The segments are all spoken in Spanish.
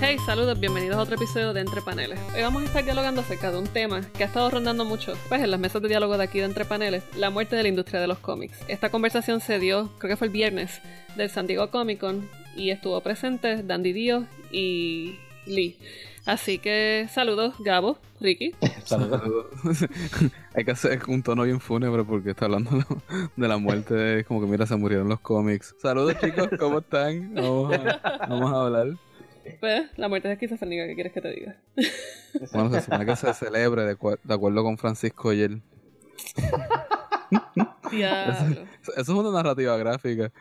Hey, saludos, bienvenidos a otro episodio de Entre Paneles. Hoy vamos a estar dialogando acerca de un tema que ha estado rondando mucho, pues en las mesas de diálogo de aquí de Entre Paneles, la muerte de la industria de los cómics. Esta conversación se dio, creo que fue el viernes, del San Diego Comic Con y estuvo presente Dandy Dio y Lee. Así que saludos, Gabo, Ricky. Saludos. Hay que hacer un tono bien fúnebre porque está hablando de la muerte. Como que mira, se murieron los cómics. Saludos, chicos, ¿cómo están? Vamos a, vamos a hablar. Pues, la muerte de esquizofrénica, ¿qué quieres que te diga? Bueno, se supone que se celebre de, de acuerdo con Francisco y él. Diablo. Eso es una narrativa gráfica.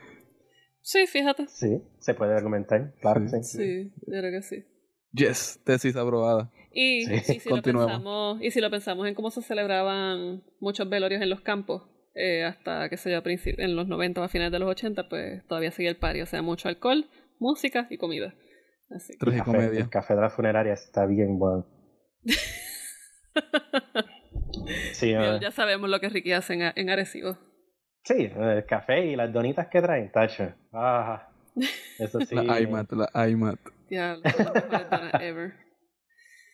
Sí, fíjate. Sí, se puede argumentar, claro que sí. Sí, yo creo que sí. Yes, tesis aprobada. Y, Sí. y si lo Continuemos. pensamos, y si lo pensamos en cómo se celebraban muchos velorios en los campos, eh, hasta, qué sé yo, en los 90 o a finales de los 80, pues todavía sigue el party. O sea, mucho alcohol, música y comida. Así que- Café- el café de la funeraria está bien bueno. Sí, ya, ya sabemos lo que Ricky hace en, en Arecibo. sí, el café y las donitas que traen, tacho. Ah, eso sí. La iMac, la mejores donas ever.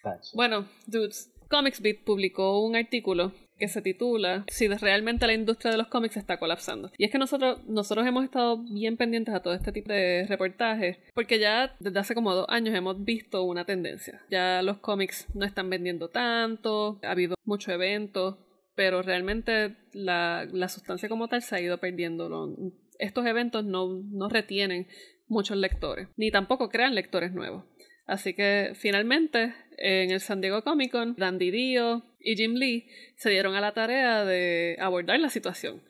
tacho. Bueno, dudes, Comics Beat publicó un artículo que se titula Si realmente la industria de los cómics está colapsando. Y es que nosotros, nosotros hemos estado bien pendientes a todo este tipo de reportajes, porque ya desde hace como dos años hemos visto una tendencia. Ya los cómics no están vendiendo tanto, ha habido muchos eventos, pero realmente la, la sustancia como tal se ha ido perdiendo. Estos eventos no, no retienen muchos lectores, ni tampoco crean lectores nuevos. Así que finalmente en el San Diego Comic Con, Dandy Dio y Jim Lee se dieron a la tarea de abordar la situación.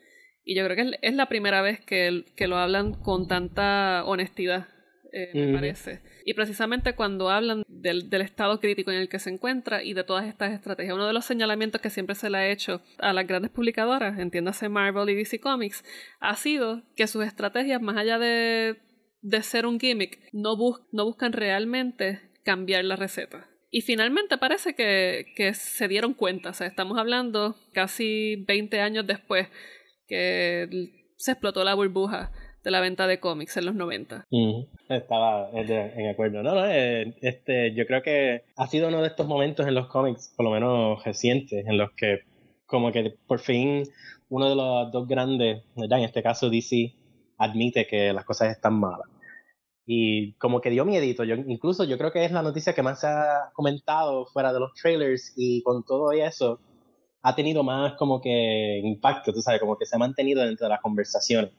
Y yo creo que es- la primera vez que, que lo hablan con tanta honestidad, eh, me parece. Y precisamente cuando hablan del, del estado crítico en el que se encuentra y de todas estas estrategias. Uno de los señalamientos que siempre se le ha hecho a las grandes publicadoras, entiéndase Marvel y DC Comics, ha sido que sus estrategias, más allá de, de ser un gimmick, no, bus- no buscan realmente cambiar la receta. Y finalmente parece que, que se dieron cuenta, o sea, estamos hablando casi 20 años después que se explotó la burbuja de la venta de cómics en los 90. Ujú. Estaba eh, de- en acuerdo. No, no, eh, este, yo creo que ha sido uno de estos momentos en los cómics, por lo menos recientes, en los que como que por fin uno de los dos grandes, ¿verdad? en este caso DC, admite que las cosas están malas. Y como que dio miedito. Yo, incluso yo creo que es la noticia que más se ha comentado fuera de los trailers y con todo eso ha tenido más como que impacto, tú sabes, como que se ha mantenido dentro de las conversaciones.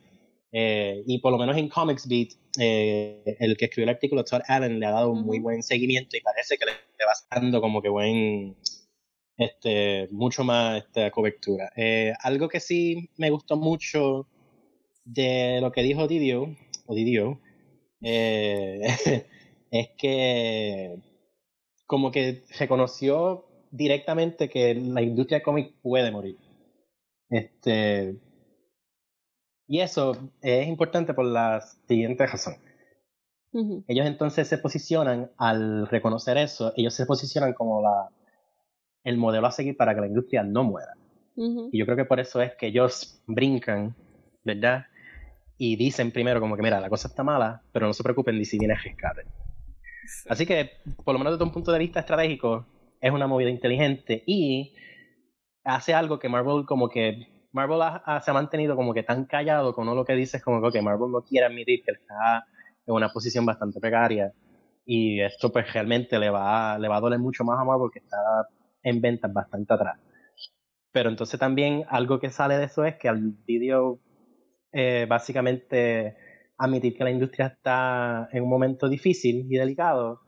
Eh, y por lo menos en Comics Beat, eh, el que escribió el artículo, Todd Allen, le ha dado un muy buen seguimiento y parece que le, le va dando como que buen, este, mucho más esta cobertura. Eh, algo que sí me gustó mucho de lo que dijo Didio, o Didio, eh, es que como que reconoció directamente que la industria cómic puede morir. Este, y eso es importante por la siguiente razón. Ellos entonces se posicionan, al reconocer eso, ellos se posicionan como la, el modelo a seguir para que la industria no muera. Y yo creo que por eso es que ellos brincan, ¿verdad? Y dicen primero como que, mira, la cosa está mala, pero no se preocupen si viene rescate. Sí. Así que, por lo menos desde un punto de vista estratégico, es una movida inteligente y hace algo que Marvel como que... Marvel ha- ha- se ha mantenido como que tan callado con lo que dice, como que ok, Marvel no quiere admitir que está en una posición bastante precaria y esto pues realmente le va, le va a doler mucho más a Marvel que está en ventas bastante atrás. Pero entonces también algo que sale de eso es que al vídeo eh, básicamente admitir que la industria está en un momento difícil y delicado,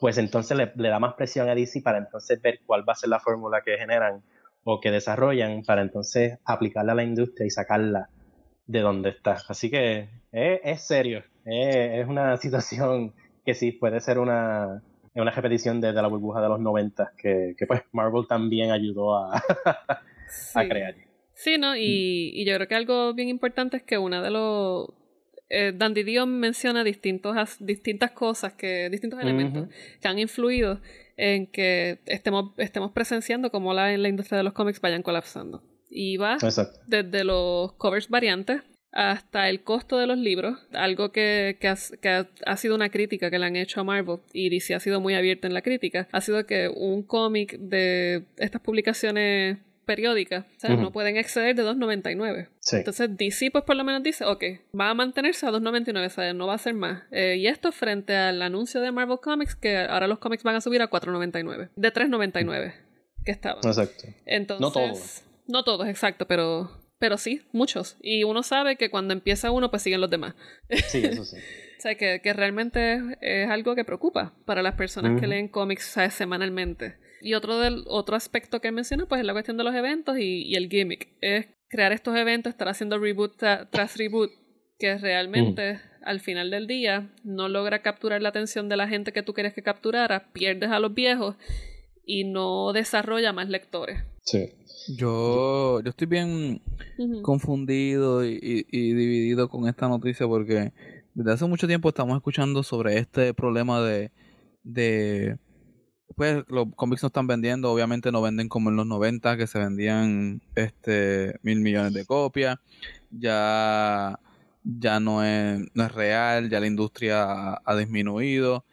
pues entonces le, le da más presión a DC para entonces ver cuál va a ser la fórmula que generan o que desarrollan para entonces aplicarla a la industria y sacarla de donde está. Así que es, es serio, es, es una situación que sí puede ser una, una repetición de, de la burbuja de los 90 que, que pues Marvel también ayudó a, a crear. Sí, ¿no? Y, y yo creo que algo bien importante es que una de los... Eh, Dandy Dion menciona distintos, as- distintas cosas, que distintos elementos que han influido en que estemos, estemos presenciando cómo la, la industria de los cómics vayan colapsando. Y va Exacto. desde los covers variantes hasta el costo de los libros, algo que, que, ha, sido una crítica que le han hecho a Marvel y DC ha sido muy abierta en la crítica, ha sido que un cómic de estas publicaciones periódicas, o sea, no pueden exceder de 2.99. Entonces DC pues por lo menos dice, ok, va a mantenerse a 2.99, o sea, no va a ser más. Eh, y esto frente al anuncio de Marvel Comics, que ahora los cómics van a subir a 4.99, de 3.99 que estaban. Exacto. Entonces, no todos. No todos, exacto, pero pero sí, muchos. Y uno sabe que cuando empieza uno, pues siguen los demás. Sí, eso sí. o sea, que, que, realmente es algo que preocupa para las personas que leen cómics semanalmente. Y otro, del, otro aspecto que menciona, pues es la cuestión de los eventos y, y el gimmick. Es crear estos eventos, estar haciendo reboot tras reboot, que realmente al final del día no logra capturar la atención de la gente que tú quieres que capturara, pierdes a los viejos y no desarrolla más lectores. Sí. Yo, yo estoy bien confundido y, dividido con esta noticia porque desde hace mucho tiempo estamos escuchando sobre este problema de, de pues los cómics no están vendiendo, obviamente no venden como en los 90 que se vendían este mil millones de copias, ya ya no es, no es real, ya la industria ha, disminuido,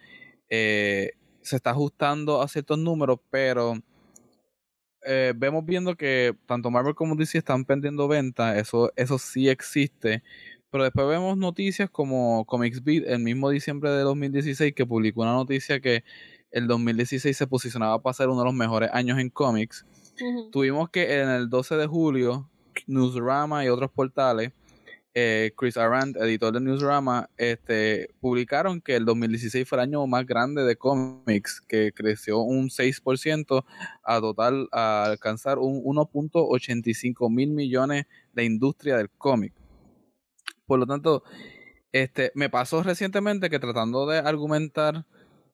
eh, se está ajustando a ciertos números, pero eh, vemos viendo que tanto Marvel como DC están perdiendo ventas, eso, eso sí existe. Pero después vemos noticias como Comics Beat, el mismo diciembre de 2016, que publicó una noticia que el 2016 se posicionaba para ser uno de los mejores años en cómics. Tuvimos que en el 12 de julio, Newsrama y otros portales eh, Chris Arant, editor de Newsrama, este, publicaron que el 2016 fue el año más grande de cómics, que creció un 6% a total a alcanzar un 1.85 mil millones de industria del cómic. Por lo tanto, este, me pasó recientemente que tratando de argumentar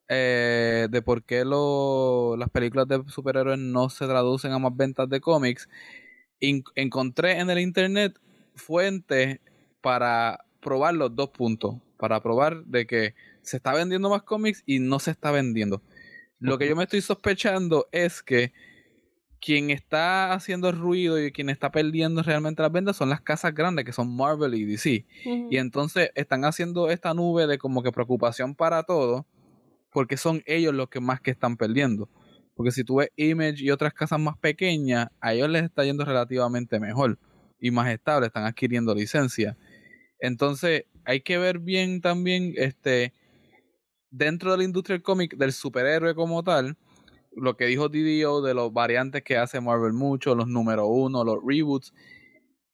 eh, de por qué las películas de superhéroes no se traducen a más ventas de cómics, encontré en el internet fuentes para probar los dos puntos, para probar de que se está vendiendo más cómics y no se está vendiendo. Lo que yo me estoy sospechando es que quien está haciendo ruido y quien está perdiendo realmente las ventas son las casas grandes que son Marvel y DC. Y entonces están haciendo esta nube de como que preocupación para todo porque son ellos los que más que están perdiendo. Porque si tú ves Image y otras casas más pequeñas, a ellos les está yendo relativamente mejor y más estable, están adquiriendo licencia. Entonces, hay que ver bien también, este, dentro de la industria del cómic, del superhéroe como tal, lo que dijo DDO de los variantes que hace Marvel mucho, los número uno, los reboots,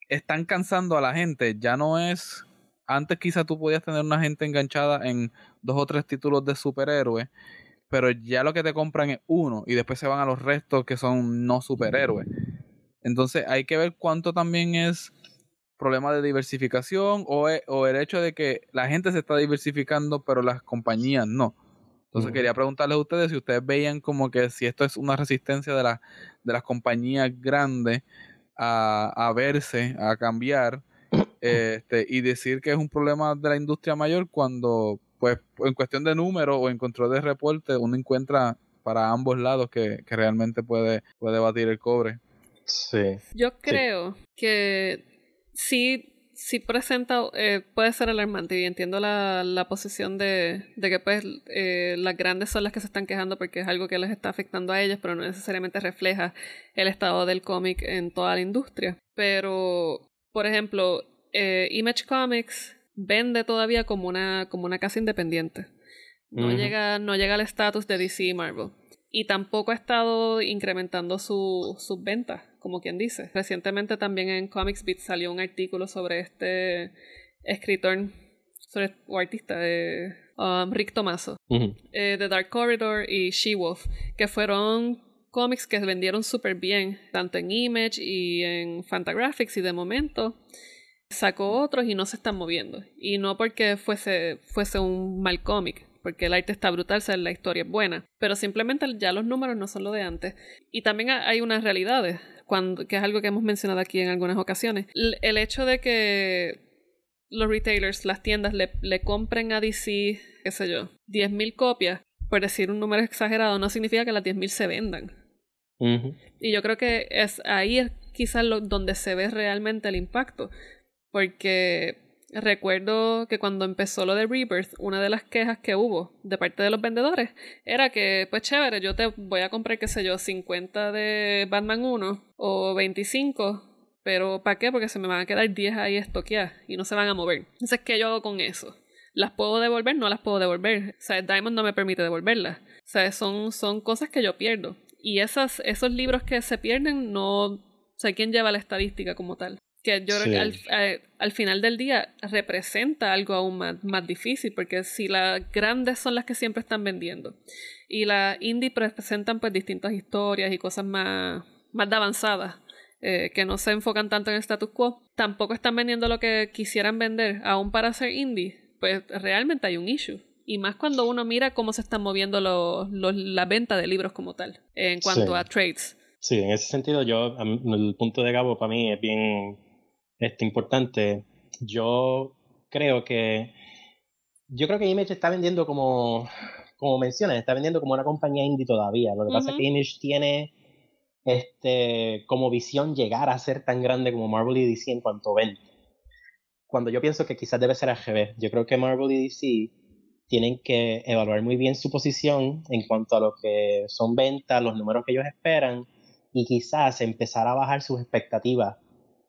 están cansando a la gente. Ya no es. Antes quizá tú podías tener una gente enganchada en dos o tres títulos de superhéroes, pero ya lo que te compran es uno y después se van a los restos que son no superhéroes. Entonces hay que ver cuánto también es problema de diversificación o, e, o, el hecho de que la gente se está diversificando pero las compañías no. Entonces quería preguntarles a ustedes si ustedes veían como que si esto es una resistencia de, la, de las compañías grandes a, a verse, a cambiar este, y decir que es un problema de la industria mayor cuando pues en cuestión de número o en control de reporte uno encuentra para ambos lados que, que realmente puede, puede batir el cobre. Sí. Yo creo que sí, sí presenta, eh, puede ser alarmante y entiendo la, la posición de, de que pues eh, las grandes son las que se están quejando porque es algo que les está afectando a ellas, pero no necesariamente refleja el estado del cómic en toda la industria. Pero, por ejemplo, eh, Image Comics vende todavía como una, como una casa independiente. No, llega, no llega al estatus de DC y Marvel. Y tampoco ha estado incrementando su, sus ventas como quien dice. Recientemente también en Comics Beat salió un artículo sobre este escritor sobre, o artista de um, Rick Tomaso, eh, de Dark Corridor y She-Wolf, que fueron cómics que vendieron súper bien, tanto en Image y en Fantagraphics, y de momento sacó otros y no se están moviendo. Y no porque fuese, fuese un mal cómic, porque el arte está brutal, o la historia es buena, pero simplemente ya los números no son lo de antes. Y también hay unas realidades que es algo que hemos mencionado aquí en algunas ocasiones. el hecho de que los retailers, las tiendas, le, le compren a DC, qué sé yo, 10.000 copias, por decir un número exagerado, no significa que las 10.000 se vendan. Y yo creo que es ahí es quizás lo, donde se ve realmente el impacto. Porque recuerdo que cuando empezó lo de Rebirth, una de las quejas que hubo de parte de los vendedores era que, pues chévere, yo te voy a comprar, qué sé yo, 50 de Batman 1 o 25, pero ¿para qué? Porque se me van a quedar 10 ahí estoqueadas y no se van a mover. Entonces, ¿qué yo hago con eso? ¿Las puedo devolver? No las puedo devolver. O sea, Diamond no me permite devolverlas. O sea, son, son cosas que yo pierdo. Y esas, esos libros que se pierden, no sé quién lleva la estadística como tal que yo creo que al, al, final del día representa algo aún más, más, difícil, porque si las grandes son las que siempre están vendiendo y las indie presentan pues distintas historias y cosas más, más avanzadas eh, que no se enfocan tanto en el status quo, tampoco están vendiendo lo que quisieran vender, aún para ser indie, pues realmente hay un issue. Y más cuando uno mira cómo se están moviendo los, los, la venta de libros como tal, en cuanto a trades. Sí, en ese sentido yo, el punto de Gabo para mí es bien este, importante. Yo creo que yo creo que Image está vendiendo como como mencionas, está vendiendo como una compañía indie todavía. Lo que pasa es que Image tiene este como visión llegar a ser tan grande como Marvel y DC en cuanto venta. Cuando yo pienso que quizás debe ser al revés. Yo creo que Marvel y DC tienen que evaluar muy bien su posición en cuanto a lo que son ventas, los números que ellos esperan y quizás empezar a bajar sus expectativas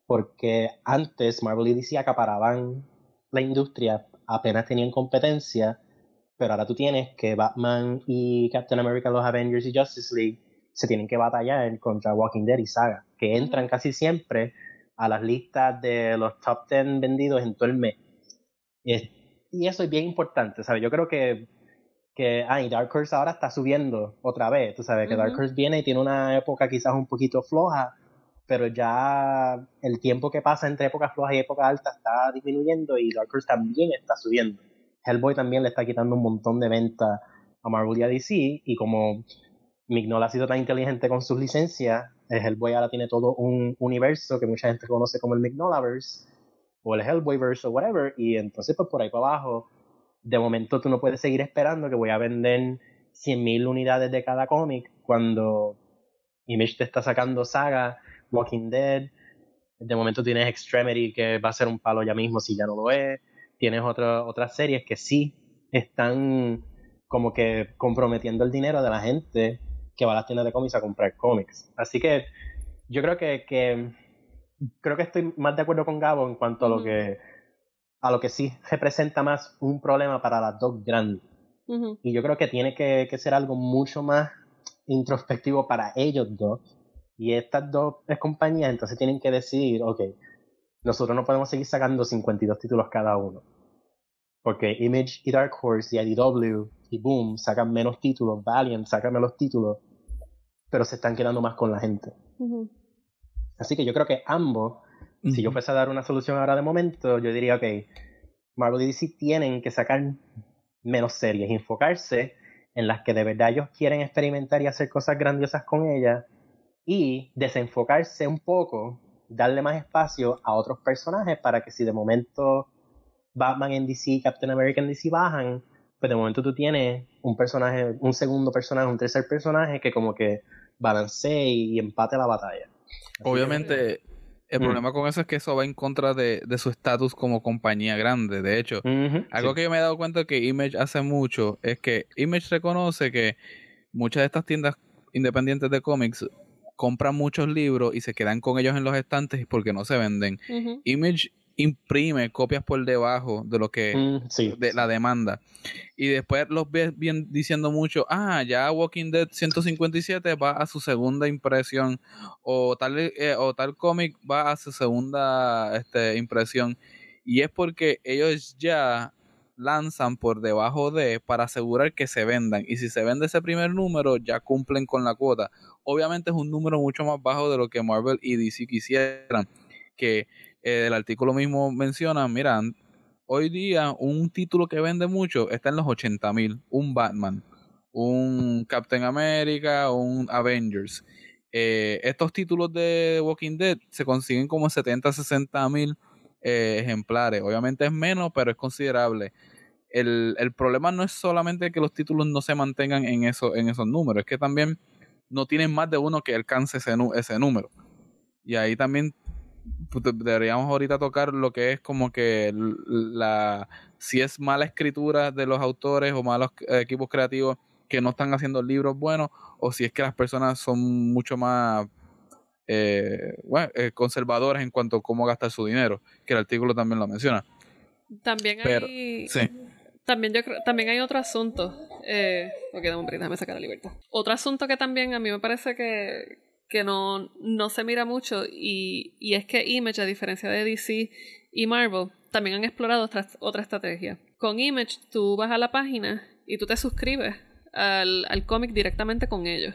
porque antes Marvel y DC acaparaban la industria, apenas tenían competencia, pero ahora tú tienes que Batman y Captain America, los Avengers y Justice League se tienen que batallar contra Walking Dead y Saga, que entran casi siempre a las listas de los top 10 vendidos en todo el mes. Y eso es bien importante, ¿sabes? Yo creo que, que ah, Dark Horse ahora está subiendo otra vez, tú sabes, que Dark Horse viene y tiene una época quizás un poquito floja, pero ya el tiempo que pasa entre épocas flojas y épocas altas está disminuyendo y Dark Horse también está subiendo. Hellboy también le está quitando un montón de ventas a Marvel y a DC y como Mignola ha sido tan inteligente con sus licencias, Hellboy ahora tiene todo un universo que mucha gente conoce como el Mignolaverse o el Hellboyverse o whatever y entonces pues por ahí para abajo de momento tú no puedes seguir esperando que voy a vender 100.000 unidades de cada cómic cuando Image te está sacando saga Walking Dead. De momento tienes Extremity, que va a ser un palo ya mismo si ya no lo es. Tienes otras series que sí están como que comprometiendo el dinero de la gente que va a las tiendas de cómics a comprar cómics. Así que yo creo que, creo que estoy más de acuerdo con Gabo en cuanto a lo que a lo que sí representa más un problema para las dos grandes. Y yo creo que tiene que, que, ser algo mucho más introspectivo para ellos dos y estas dos compañías entonces tienen que decidir, ok, nosotros no podemos seguir sacando 52 títulos cada uno. Porque Image y Dark Horse y IDW y Boom sacan menos títulos, Valiant saca menos títulos, pero se están quedando más con la gente. Así que yo creo que ambos, si yo fuese a dar una solución ahora de momento, yo diría, ok, Marvel y DC tienen que sacar menos series, enfocarse en las que de verdad ellos quieren experimentar y hacer cosas grandiosas con ellas y desenfocarse un poco, darle más espacio a otros personajes para que si de momento Batman en DC, Captain America en DC bajan, pues de momento tú tienes un personaje, un segundo personaje, un tercer personaje que como que balancee y, empate la batalla. Obviamente, el mm. problema con eso es que eso va en contra de, su estatus como compañía grande. De hecho, algo que yo me he dado cuenta que Image hace mucho es que Image reconoce que muchas de estas tiendas independientes de cómics compran muchos libros y se quedan con ellos en los estantes porque no se venden. Image imprime copias por debajo de lo que mm, de la demanda. Y después los ves bien diciendo mucho ah ya Walking Dead 157 va a su segunda impresión o tal eh, o tal cómic va a su segunda este, impresión y es porque ellos ya lanzan por debajo de para asegurar que se vendan y si se vende ese primer número ya cumplen con la cuota obviamente es un número mucho más bajo de lo que Marvel y DC quisieran. Que eh, el artículo mismo menciona, mira, hoy día un título que vende mucho está en los 80 mil, un Batman, un Captain America, un Avengers. Eh, estos títulos de Walking Dead se consiguen como 70, 60 mil eh, ejemplares. Obviamente es menos, pero es considerable. El, el, problema no es solamente que los títulos no se mantengan en, eso, en esos números, es que también no tienen más de uno que alcance ese, ese número. Y ahí también pues, deberíamos ahorita tocar lo que es como que la si es mala escritura de los autores o malos equipos creativos que no están haciendo libros buenos o si es que las personas son mucho más eh, bueno, eh, conservadoras en cuanto a cómo gastar su dinero, que el artículo también lo menciona. También hay, también yo creo, también hay otro asunto. Eh, ok, dame un déjame sacar la libertad. Otro asunto que también a mí me parece que, que no, no se mira mucho y, y es que Image, a diferencia de DC y Marvel, también han explorado otra, otra estrategia. Con Image tú vas a la página y tú te suscribes al, al cómic directamente con ellos.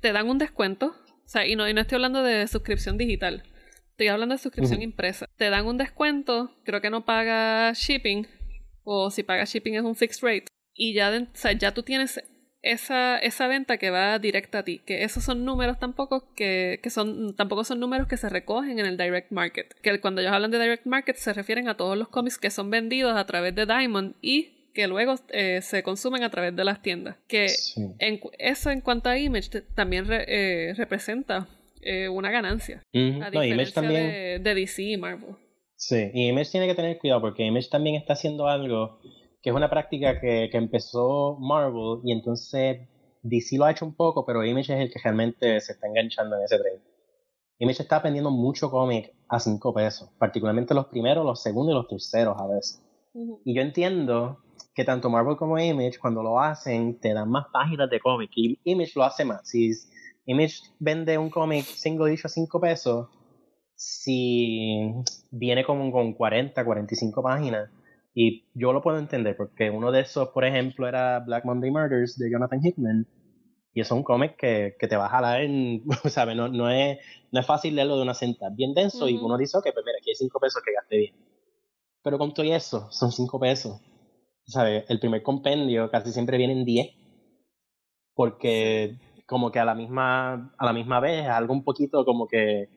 Te dan un descuento, sea, y no, y no estoy hablando de suscripción digital, estoy hablando de suscripción impresa. Te dan un descuento, creo que no paga shipping, o si paga shipping es un fixed rate, y ya, o sea, ya tú tienes esa, esa venta que va directa a ti, que esos son números tampoco que, que son, tampoco son números que se recogen en el direct market. Que cuando ellos hablan de direct market se refieren a todos los cómics que son vendidos a través de Diamond y que luego eh, se consumen a través de las tiendas. Que en, eso en cuanto a Image también eh, representa eh, una ganancia. A diferencia de, de, DC y Marvel. Sí, y Image tiene que tener cuidado porque Image también está haciendo algo que es una práctica que, que empezó Marvel y entonces DC lo ha hecho un poco, pero Image es el que realmente se está enganchando en ese tren. Image está vendiendo mucho cómic a 5 pesos, particularmente los primeros, los segundos y los terceros a veces. Y yo entiendo que tanto Marvel como Image, cuando lo hacen, te dan más páginas de cómic. Y Image lo hace más. Si Image vende un cómic single issue a 5 pesos, si viene como con 40, 45 páginas. Y yo lo puedo entender, porque uno de esos, por ejemplo, era Black Monday Murders de Jonathan Hickman. Y es un cómic que, que, te va a jalar en. ¿Sabes? No, no, es, no es fácil leerlo de una sentada. Bien denso, y uno dice, ok, pues mira, aquí hay 5 pesos que gasté bien. Pero con todo eso, son 5 pesos. ¿Sabes? El primer compendio casi siempre viene en 10. Porque como que a la misma, a la misma vez, algo un poquito como que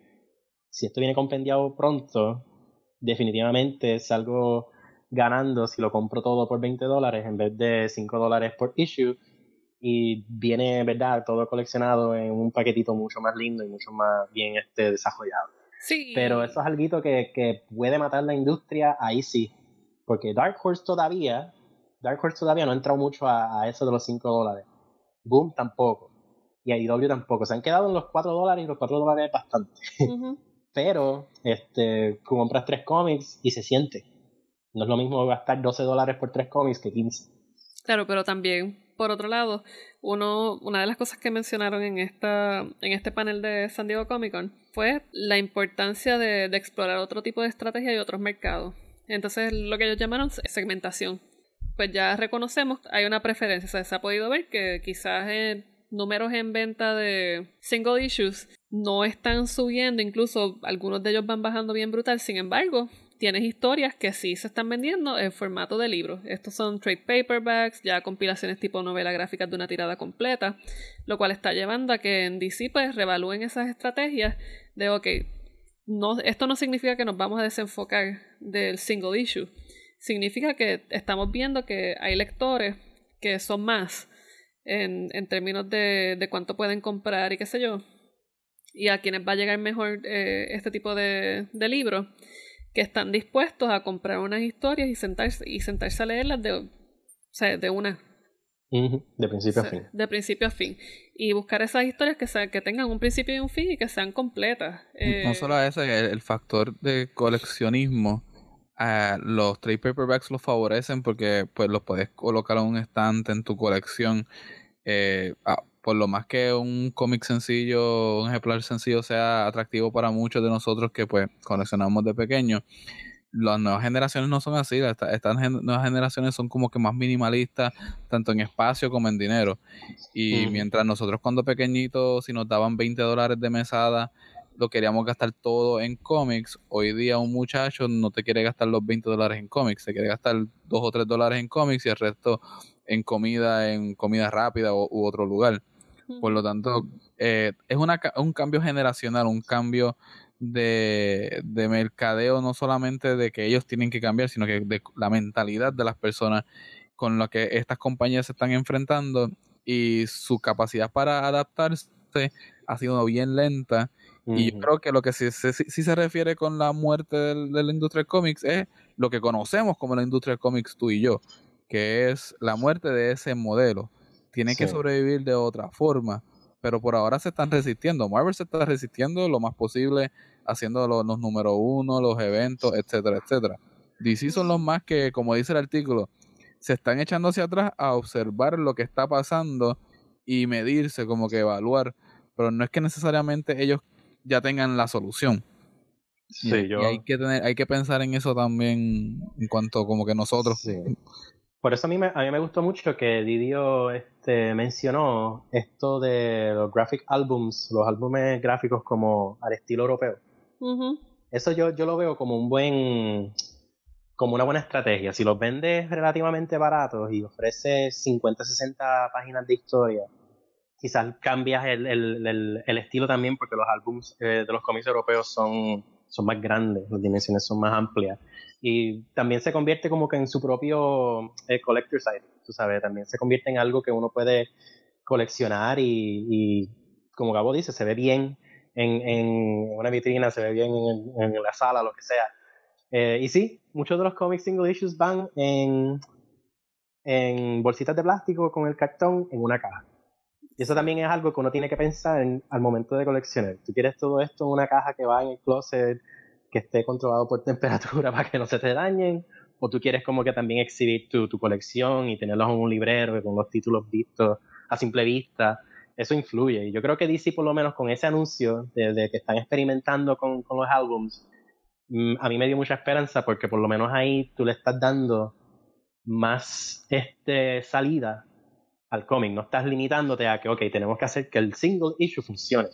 si esto viene compendiado pronto, definitivamente salgo ganando si lo compro todo por 20 dólares en vez de 5 dólares por issue y viene, ¿verdad? Todo coleccionado en un paquetito mucho más lindo y mucho más bien este, desarrollado. Sí. Pero eso es algo que, que puede matar la industria, ahí sí. Porque Dark Horse todavía Dark Horse todavía no ha entrado mucho a, eso de los 5 dólares. Boom tampoco. Y IDW tampoco. Se han quedado en los 4 dólares y los 4 dólares es bastante. pero, este, compras 3 cómics y se siente. No es lo mismo gastar 12 dólares por 3 cómics que 15. Claro, pero también, por otro lado, uno, una de las cosas que mencionaron en, esta, en este panel de San Diego Comic Con fue la importancia de, de explorar otro tipo de estrategia y otros mercados. Entonces, lo que ellos llamaron segmentación pues ya reconocemos, hay una preferencia. Se ha podido ver que quizás en números en venta de single issues no están subiendo, incluso algunos de ellos van bajando bien brutal. Sin embargo, tienes historias que sí se están vendiendo en formato de libro. Estos son trade paperbacks, ya compilaciones tipo novela gráfica de una tirada completa, lo cual está llevando a que en DC pues revalúen esas estrategias de, ok, no, esto no significa que nos vamos a desenfocar del single issue significa que estamos viendo que hay lectores que son más en, en términos de, de, cuánto pueden comprar y qué sé yo, y a quienes va a llegar mejor eh, este tipo de, de libros, que están dispuestos a comprar unas historias y sentarse, y sentarse a leerlas de, o sea, de una. De principio a fin. De principio a fin. Y buscar esas historias que, sean, que tengan un principio y un fin y que sean completas. no eh, solo eso, el factor de coleccionismo los trade paperbacks los favorecen porque pues los puedes colocar en un estante en tu colección. Eh, por lo más que un cómic sencillo, un ejemplar sencillo sea atractivo para muchos de nosotros que pues coleccionamos de pequeño, las nuevas generaciones no son así, estas, nuevas generaciones son como que más minimalistas, tanto en espacio como en dinero. Y mientras nosotros cuando pequeñitos, si nos daban 20 dólares de mesada, lo queríamos gastar todo en cómics. Hoy día un muchacho no te quiere gastar los 20 dólares en cómics, se quiere gastar 2 o 3 dólares en cómics y el resto en comida, en comida rápida u otro lugar. Por lo tanto, eh, es una, un cambio generacional, un cambio de, de, mercadeo, no solamente de que ellos tienen que cambiar, sino que de la mentalidad de las personas con las que estas compañías se están enfrentando y su capacidad para adaptarse ha sido bien lenta Y yo creo que lo que sí, se refiere con la muerte de la industria del cómics es lo que conocemos como la industria del cómics tú y yo, que es la muerte de ese modelo. Tiene que sobrevivir de otra forma, pero por ahora se están resistiendo. Marvel se está resistiendo lo más posible, haciendo los, los número uno, los eventos, etcétera, etcétera. DC son los más que, como dice el artículo, se están echando hacia atrás a observar lo que está pasando y medirse, como que evaluar, pero no es que necesariamente ellos ya tengan la solución. Sí, yo... hay que tener, hay que pensar en eso también en cuanto como que nosotros. Por eso a mí me, a mí me gustó mucho que Didio este, mencionó esto de los graphic albums, los álbumes gráficos como al estilo europeo. Eso yo, yo lo veo como un buen como una buena estrategia. Si los vendes relativamente baratos y ofreces 50, 60 páginas de historia, quizás cambias el, el, el, estilo también porque los álbumes eh, de los cómics europeos son, son más grandes, las dimensiones son más amplias. Y también se convierte como que en su propio eh, collector site, tú sabes, también se convierte en algo que uno puede coleccionar y, y como Gabo dice, se ve bien en, en una vitrina, se ve bien en, en la sala, lo que sea eh, y sí, muchos de los cómics single issues van en, en bolsitas de plástico con el cartón en una caja. Y eso también es algo que uno tiene que pensar en, al momento de coleccionar. Tú quieres todo esto en una caja que va en el closet, que esté controlado por temperatura para que no se te dañen, o tú quieres como que también exhibir tu, tu colección y tenerlos en un librero con los títulos vistos a simple vista. Eso influye. Y yo creo que DC, por lo menos con ese anuncio de, que están experimentando con, con los álbums, Mm, a mí me dio mucha esperanza porque por lo menos ahí tú le estás dando más este, salida al cómic. No estás limitándote a que, ok, tenemos que hacer que el single issue funcione.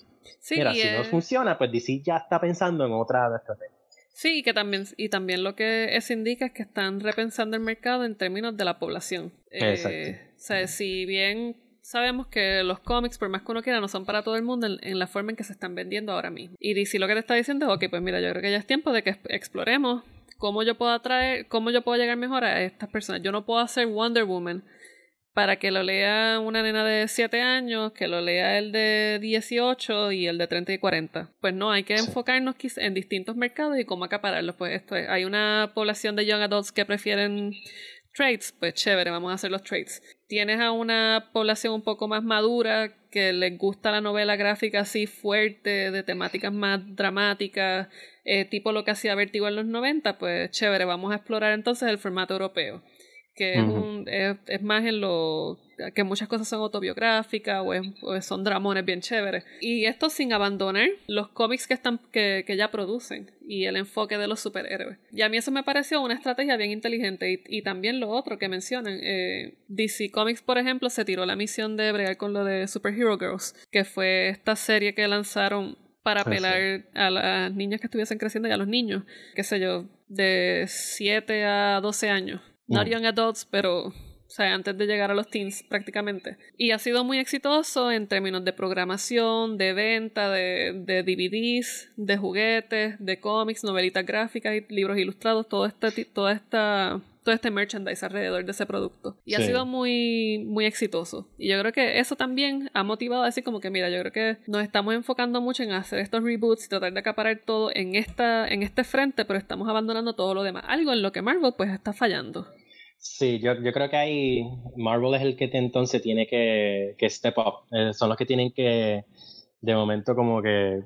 Mira, si no funciona, pues DC ya está pensando en otra estrategia. Sí, que también, y también lo que eso indica es que están repensando el mercado en términos de la población. Exacto. Eh, o sea, si bien sabemos que los cómics, por más que uno quiera, no son para todo el mundo en, la forma en que se están vendiendo ahora mismo. Y DC lo que te está diciendo es, ok, pues mira, yo creo que ya es tiempo de que exploremos cómo yo puedo atraer, cómo yo puedo llegar mejor a estas personas. Yo no puedo hacer Wonder Woman para que lo lea una nena de 7 años, que lo lea el de 18 y el de 30 y 40. Pues no, hay que enfocarnos en distintos mercados y cómo acapararlos. Pues esto es, hay una población de young adults que prefieren trades, pues chévere, vamos a hacer los trades. Tienes a una población un poco más madura que les gusta la novela gráfica así fuerte, de temáticas más dramáticas, eh, tipo lo que hacía Vertigo en los 90, pues chévere, vamos a explorar entonces el formato europeo que es, un, es, más en lo que muchas cosas son autobiográficas o, son dramones bien chéveres. Y esto sin abandonar los cómics que, están, que, que, ya producen y el enfoque de los superhéroes. Y a mí eso me pareció una estrategia bien inteligente. Y, y también lo otro que mencionan, eh, DC Comics, por ejemplo, se tiró la misión de bregar con lo de Superhero Girls, que fue esta serie que lanzaron para ah, apelar a las niñas que estuviesen creciendo y a los niños, qué sé yo, de 7 a 12 años Not young adults, pero o sea, antes de llegar a los teens prácticamente. Y ha sido muy exitoso en términos de programación, de venta, de, de DVDs, de juguetes, de cómics, novelitas gráficas, y libros ilustrados, todo este, toda esta todo este merchandise alrededor de ese producto. Y ha sido muy, muy exitoso. Y yo creo que eso también ha motivado a decir como que, mira, yo creo que nos estamos enfocando mucho en hacer estos reboots y tratar de acaparar todo en, esta, en este frente, pero estamos abandonando todo lo demás. Algo en lo que Marvel pues está fallando. Sí, yo, yo creo que ahí Marvel es el que entonces tiene que, que step up. Eh, son los que tienen que, de momento, como que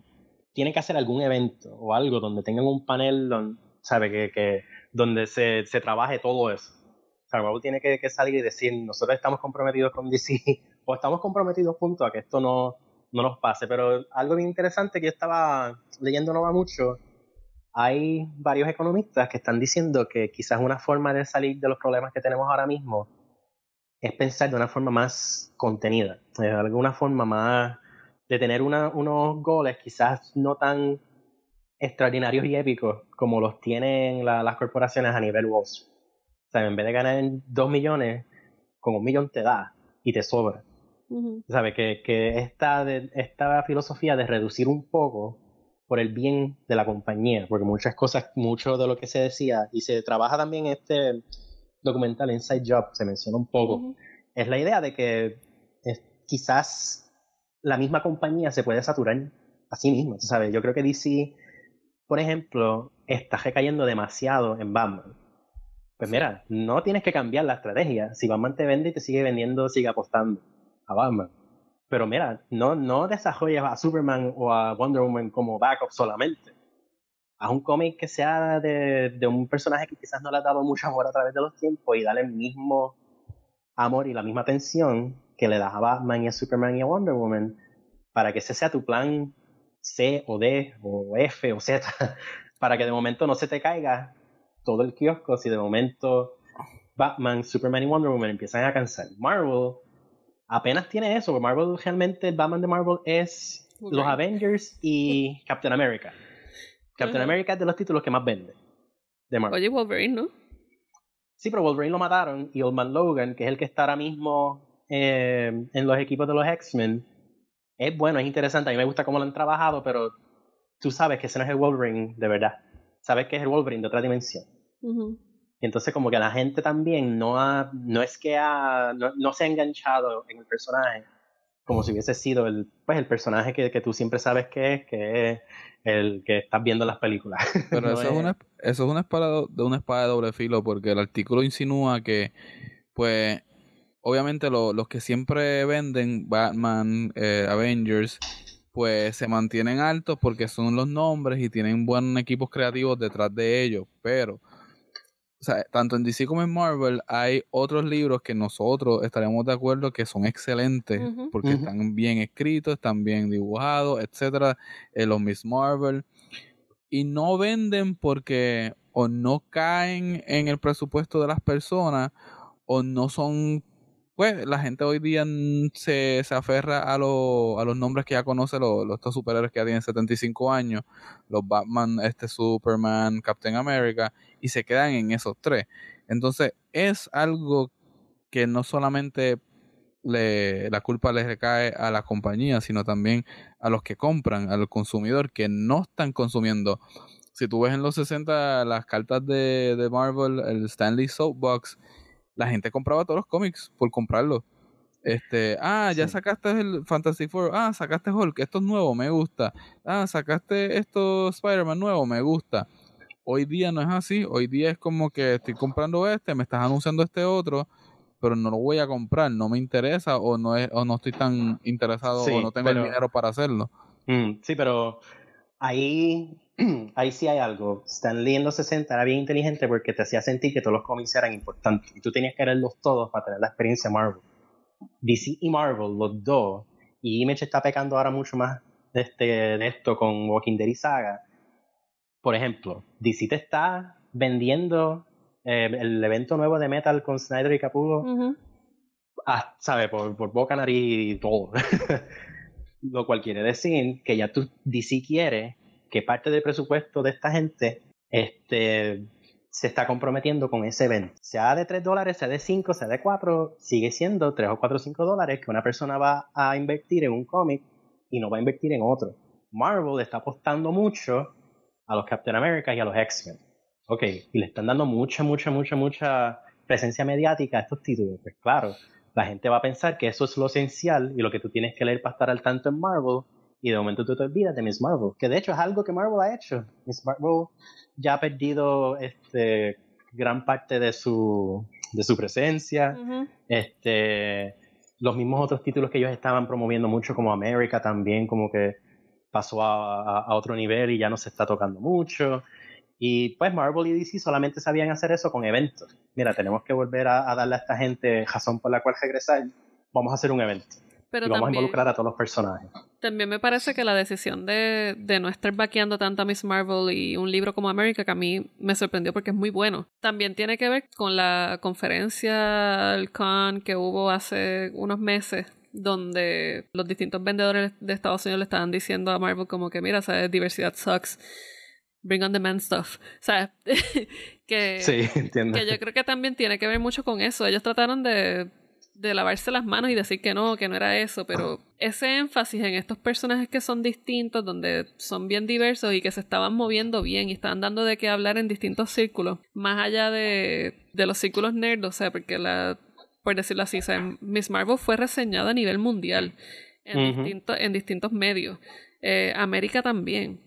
tienen que hacer algún evento o algo donde tengan un panel donde, ¿sabe? Que, que, donde se, se trabaje todo eso. Marvel tiene que, que, salir y decir, nosotros estamos comprometidos con DC o estamos comprometidos junto a que esto no, no nos pase. Pero algo bien interesante que yo estaba leyendo no va mucho hay varios economistas que están diciendo que quizás una forma de salir de los problemas que tenemos ahora mismo es pensar de una forma más contenida, de alguna forma más de tener unos goles quizás no tan extraordinarios y épicos como los tienen las corporaciones a nivel Wall Street. O sea, en vez de ganar dos millones, con un millón te da y te sobra. ¿Sabes? Que, que esta, esta filosofía de reducir un poco por el bien de la compañía, porque muchas cosas, mucho de lo que se decía, y se trabaja también en este documental Inside Job, se menciona un poco, es la idea de que quizás la misma compañía se puede saturar así mismo, ¿sabes? Yo creo que DC, por ejemplo, está recayendo demasiado en Batman. Pues mira, no tienes que cambiar la estrategia. Si Batman te vende y te sigue vendiendo, sigue apostando a Batman. Pero mira, no, no a Superman o a Wonder Woman como backup solamente. Haz un cómic que sea de, de un personaje que quizás no le ha dado mucho amor a través de los tiempos y dale el mismo amor y la misma atención que le das a Batman y a Superman y a Wonder Woman para que ese sea tu plan C o D o F o Z para que de momento no se te caiga todo el kiosco si de momento Batman, Superman y Wonder Woman empiezan a cansar. Marvel apenas tiene eso, Marvel realmente, Batman de Marvel es los Avengers y Captain America. Captain America es de los títulos que más vende de Marvel. Oye, Wolverine, ¿no? Sí, pero Wolverine lo mataron y Old Man Logan, que es el que está ahora mismo eh, en los equipos de los X-Men, es bueno, es interesante. A mí me gusta cómo lo han trabajado, pero tú sabes que ese no es el Wolverine de verdad. Sabes que es el Wolverine de otra dimensión. Y entonces como que la gente también no ha, no es que ha, no, se ha enganchado en el personaje como si hubiese sido el, pues, el personaje que, que tú siempre sabes que es, que es el que estás viendo en las películas. Pero eso, es... una, eso es una espada de una espada de doble filo porque el artículo insinúa que pues obviamente los que siempre venden Batman, eh, Avengers, pues se mantienen altos porque son los nombres y tienen buenos equipos creativos detrás de ellos. Pero, o sea, tanto en DC como en Marvel hay otros libros que nosotros estaremos de acuerdo que son excelentes porque están bien escritos, están bien dibujados, etcétera. Eh, los Miss Marvel. Y no venden porque o no caen en el presupuesto de las personas o no son pues la gente hoy día se, se aferra a, a los nombres que ya conoce, los, estos superhéroes que ya tienen 75 años, los Batman, este Superman, Captain America, y se quedan en esos tres. Entonces, es algo que no solamente le, la culpa le recae a la compañía, sino también a los que compran, al consumidor, que no están consumiendo. Si tú ves en los 60 las cartas de, de Marvel, el Stanley Soapbox, la gente compraba todos los cómics por comprarlo. Este, ah, ya sacaste el Fantasy Four, ah, sacaste Hulk, esto es nuevo, me gusta. Ah, sacaste esto Spider-Man nuevo, me gusta. Hoy día no es así, hoy día es como que estoy comprando este, me estás anunciando este otro, pero no lo voy a comprar, no me interesa o no es o no estoy tan interesado o no tengo el dinero para hacerlo. Mm, sí, pero ahí ahí sí hay algo. Stan Lee en los 60 era bien inteligente porque te hacía sentir que todos los cómics eran importantes y tú tenías que leerlos todos para tener la experiencia Marvel. DC y Marvel, los dos, y Image está pecando ahora mucho más de, este, de esto con Walking Dead y Saga. Por ejemplo, DC te está vendiendo eh, el evento nuevo de Metal con Snyder y Capullo, ah, ¿sabes? Por, por boca, nariz y todo. Lo cual quiere decir que ya tú, DC quiere que parte del presupuesto de esta gente este, se está comprometiendo con ese evento. Sea de 3 dólares, sea de 5, sea de 4, sigue siendo 3 o 4 o 5 dólares que una persona va a invertir en un cómic y no va a invertir en otro. Marvel está apostando mucho a los Captain America y a los X-Men. Ok, y le están dando mucha, mucha, mucha, mucha presencia mediática a estos títulos. Pues claro, la gente va a pensar que eso es lo esencial y lo que tú tienes que leer para estar al tanto en Marvel y de momento tú te olvidas de Miss Marvel, que de hecho es algo que Marvel ha hecho. Miss Marvel ya ha perdido este, gran parte de su, de su presencia. este, los mismos otros títulos que ellos estaban promoviendo mucho, como America también, como que pasó a, a, otro nivel y ya no se está tocando mucho. Y pues Marvel y DC solamente sabían hacer eso con eventos. Mira, tenemos que volver a, a darle a esta gente razón por la cual regresar. Vamos a hacer un evento. Pero y vamos a involucrar a todos los personajes. También me parece que la decisión de, de no estar vaqueando tanto a Miss Marvel y un libro como America, que a mí me sorprendió porque es muy bueno, también tiene que ver con la conferencia, el con que hubo hace unos meses donde los distintos vendedores de Estados Unidos le estaban diciendo a Marvel como que mira, sabes, diversidad sucks. Bring on the man stuff. ¿Sabes? que, sí, entiendo. que yo creo que también tiene que ver mucho con eso. Ellos trataron de de lavarse las manos y decir que no, que no era eso, pero ese énfasis en estos personajes que son distintos, donde son bien diversos y que se estaban moviendo bien y estaban dando de qué hablar en distintos círculos, más allá de, de los círculos nerd, o sea, porque la, por decirlo así, Miss Marvel fue reseñada a nivel mundial en, distintos en distintos medios. eh, América también.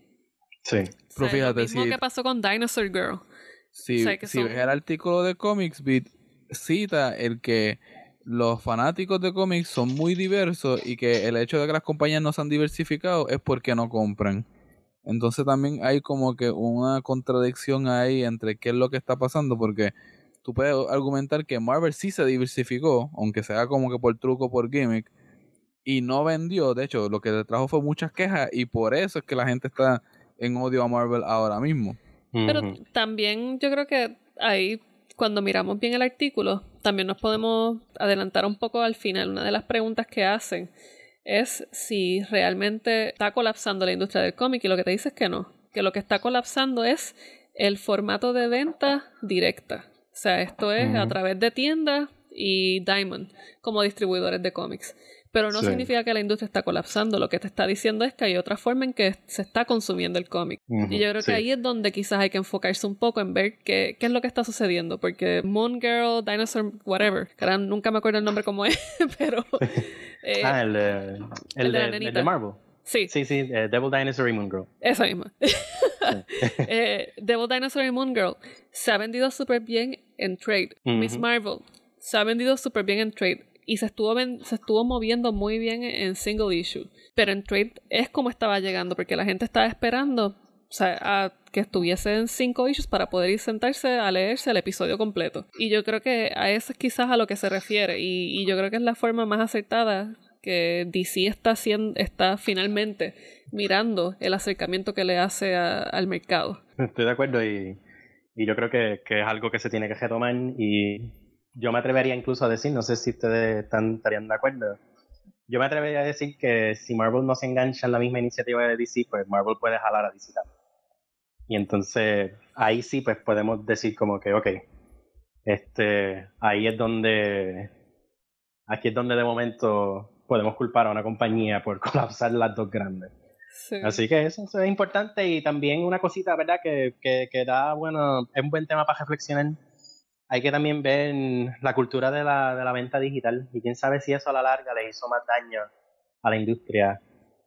Sí. Pero fíjate, lo mismo si- que pasó con Dinosaur Girl. Si, O sea, que si son- ves el artículo de Comics Beat, cita el que los fanáticos de cómics son muy diversos y que el hecho de que las compañías no se han diversificado es porque no compran. Entonces también hay como que una contradicción ahí entre qué es lo que está pasando, porque tú puedes argumentar que Marvel sí se diversificó, aunque sea como que por truco, por gimmick, y no vendió. De hecho, lo que le trajo fue muchas quejas y por eso es que la gente está en odio a Marvel ahora mismo. Pero también yo creo que ahí, cuando miramos bien el artículo, también nos podemos adelantar un poco al final. Una de las preguntas que hacen es si realmente está colapsando la industria del cómic y lo que te dice es que no, que lo que está colapsando es el formato de venta directa. O sea, esto es a través de tiendas y Diamond como distribuidores de cómics. Pero no Sí. significa que la industria está colapsando, lo que te está diciendo es que hay otra forma en que se está consumiendo el cómic. Y yo creo sí. que ahí es donde quizás hay que enfocarse un poco en ver qué, qué es lo que está sucediendo. Porque Moon Girl, Dinosaur, whatever. Cara, nunca me acuerdo el nombre como es, pero. eh, Ah, el, de- el, el de el de Marvel. sí, Sí, sí, eh, Devil Dinosaur y Moon Girl. esa misma. eh, Devil Dinosaur y Moon Girl se ha vendido súper bien en trade. Miss. Marvel se ha vendido súper bien en trade. Y se estuvo, se estuvo moviendo muy bien en single issue. Pero en trade es como estaba llegando, porque la gente estaba esperando o sea, a que estuviese en cinco issues para poder ir sentarse a leerse el episodio completo. Y yo creo que a eso es quizás a lo que se refiere. Y, y yo creo que es la forma más acertada que DC está haciendo, está finalmente mirando el acercamiento que le hace a- al mercado. Estoy de acuerdo y, y yo creo que, que es algo que se tiene que retomar y yo me atrevería incluso a decir, no sé si ustedes están, estarían de acuerdo, yo me atrevería a decir que si Marvel no se engancha en la misma iniciativa de DC, pues Marvel puede jalar a DC también. Y entonces ahí sí pues podemos decir como que, ok, este, ahí es donde, aquí es donde de momento podemos culpar a una compañía por colapsar las dos grandes. Sí. Así que eso, eso es importante y también una cosita, ¿verdad? Que, que, que da, bueno, es un buen tema para reflexionar. Hay que también ver la cultura de la, de la venta digital y quién sabe si eso a la larga le hizo más daño a la industria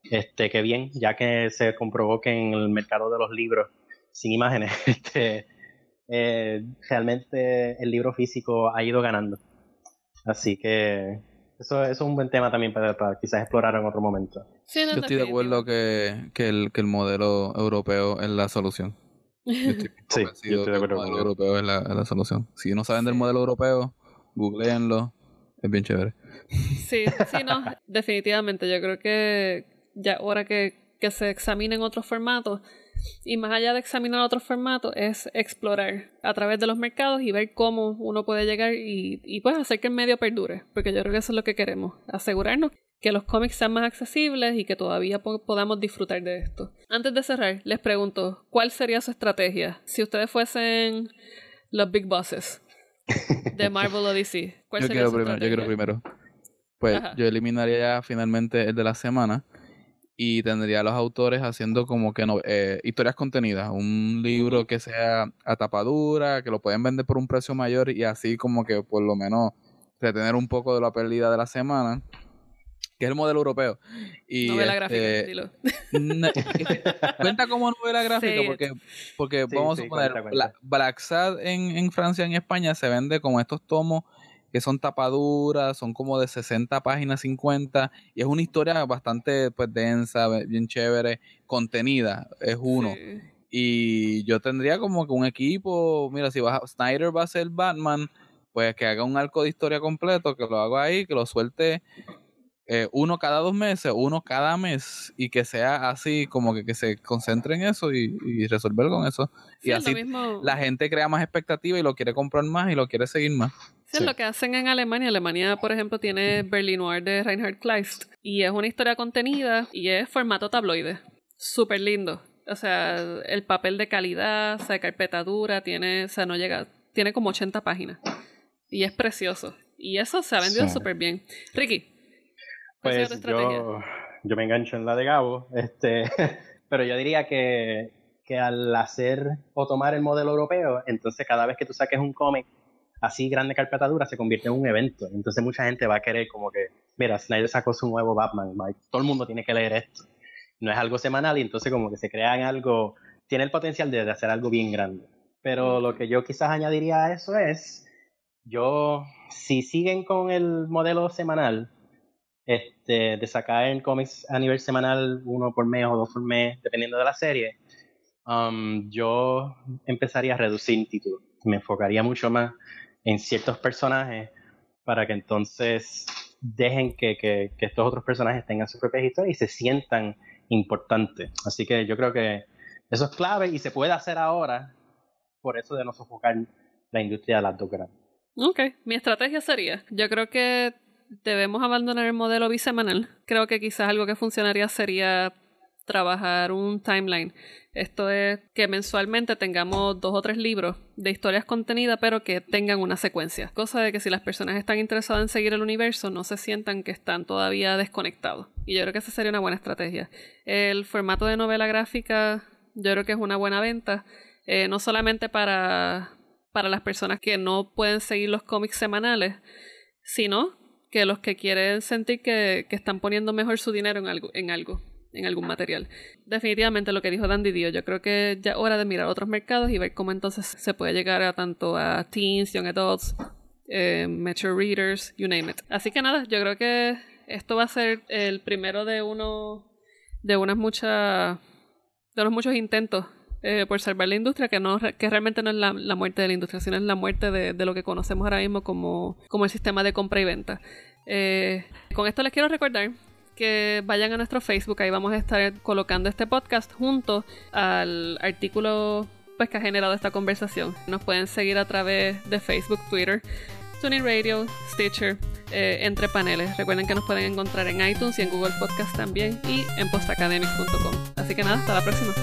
este que bien, ya que se comprobó que en el mercado de los libros sin imágenes, este, eh, realmente el libro físico ha ido ganando. Así que eso, es un buen tema también para, para quizás explorar en otro momento. Sí, no, Yo estoy de acuerdo que, que, el, que el modelo europeo es la solución. Yo estoy Sí, yo estoy de que el acuerdo modelo europeo es la, solución. Si no saben del modelo europeo, googleenlo. Es bien chévere. Sí, sí, no, definitivamente. Yo creo que ya ahora que, que se examinen otros formatos, y más allá de examinar otros formatos, es explorar a través de los mercados y ver cómo uno puede llegar y, y pues hacer que el medio perdure, porque yo creo que eso es lo que queremos, asegurarnos que los cómics sean más accesibles y que todavía po- podamos disfrutar de esto. Antes de cerrar, les pregunto, ¿cuál sería su estrategia si ustedes fuesen los big bosses de Marvel o DC? ¿Cuál Yo sería quiero su primero, yo quiero estrategia? primero. Pues Ajá. yo eliminaría ya finalmente el de la semana y tendría a los autores haciendo como que no, eh, historias contenidas, un libro que sea a tapadura, que lo pueden vender por un precio mayor y así como que por lo menos retener un poco de la pérdida de la semana, que es el modelo europeo. Y Novela este, gráfica. Ne- cuenta como novela gráfica it. porque, porque Sí, vamos sí, a suponer cuenta, cuenta. Black Sad en, en Francia en España se vende como estos tomos que son tapaduras, son como de 60 páginas, 50 y es una historia bastante pues densa, bien chévere, contenida, es uno. Sí. Y yo tendría como que un equipo, mira, si vas a- Snyder va a ser Batman, pues que haga un arco de historia completo, que lo haga ahí, que lo suelte eh, uno cada dos meses, uno cada mes, y que sea así, como que, que se concentre en eso y, y resolver con eso. Sí, y así mismo. la gente crea más expectativa y lo quiere comprar más y lo quiere seguir más. Sí, es lo que hacen en Alemania. Alemania, por ejemplo, tiene Berlin Noir de Reinhard Kleist. Y es una historia contenida y es formato tabloide. Súper lindo. O sea, el papel de calidad, o sea, carpeta dura, tiene, o sea, no llega, tiene como 80 páginas. Y es precioso. Y eso se ha vendido Sí. súper bien. Ricky, ¿cuál sería Pues yo, yo me engancho en la de Gabo, este, pero yo diría que, que al hacer o tomar el modelo europeo, entonces cada vez que tú saques un cómic así grande carpetadura se convierte en un evento. Entonces mucha gente va a querer como que, mira, Snyder sacó su nuevo Batman, Mike, todo el mundo tiene que leer esto. no es algo semanal y entonces como que se crea en algo, tiene el potencial de, hacer algo bien grande. Pero lo que yo quizás añadiría a eso es, yo, si siguen con el modelo semanal, este, de sacar cómics a nivel semanal uno por mes o dos por mes, dependiendo de la serie, um, yo empezaría a reducir títulos. Me enfocaría mucho más en ciertos personajes para que entonces dejen que, que, estos otros personajes tengan sus propias historias y se sientan importantes. Así que yo creo que eso es clave y se puede hacer ahora, por eso de no sofocar la industria de las dos grandes. Ok, mi estrategia sería, yo creo que debemos abandonar el modelo bisemanal. Creo que quizás algo que funcionaría sería trabajar un timeline. Esto es que mensualmente tengamos dos o tres libros de historias contenidas, pero que tengan una secuencia. Cosa de que si las personas están interesadas en seguir el universo, no se sientan que están todavía desconectados. Y yo creo que esa sería una buena estrategia. El formato de novela gráfica, yo creo que es una buena venta. Eh, no solamente para, para las personas que no pueden seguir los cómics semanales, sino que los que quieren sentir que, que están poniendo mejor su dinero en algo, en algo en algún material. Definitivamente lo que dijo Dandy Dio, yo creo que ya es hora de mirar otros mercados y ver cómo entonces se puede llegar a tanto a teens, young adults, eh, metro readers, you name it. Así que nada, yo creo que esto va a ser el primero de uno de unas muchas de unos muchos intentos eh, por salvar la industria, que no que realmente no es la, muerte de la industria, sino es la muerte de, de, lo que conocemos ahora mismo como, como el sistema de compra y venta. Eh, con esto les quiero recordar que vayan a nuestro Facebook, ahí vamos a estar colocando este podcast junto al artículo pues, que ha generado esta conversación. Nos pueden seguir a través de Facebook, Twitter, TuneIn Radio, Stitcher, eh, entre paneles. Recuerden que nos pueden encontrar en iTunes y en Google Podcast también y en postacademic.com. Así que nada, hasta la próxima.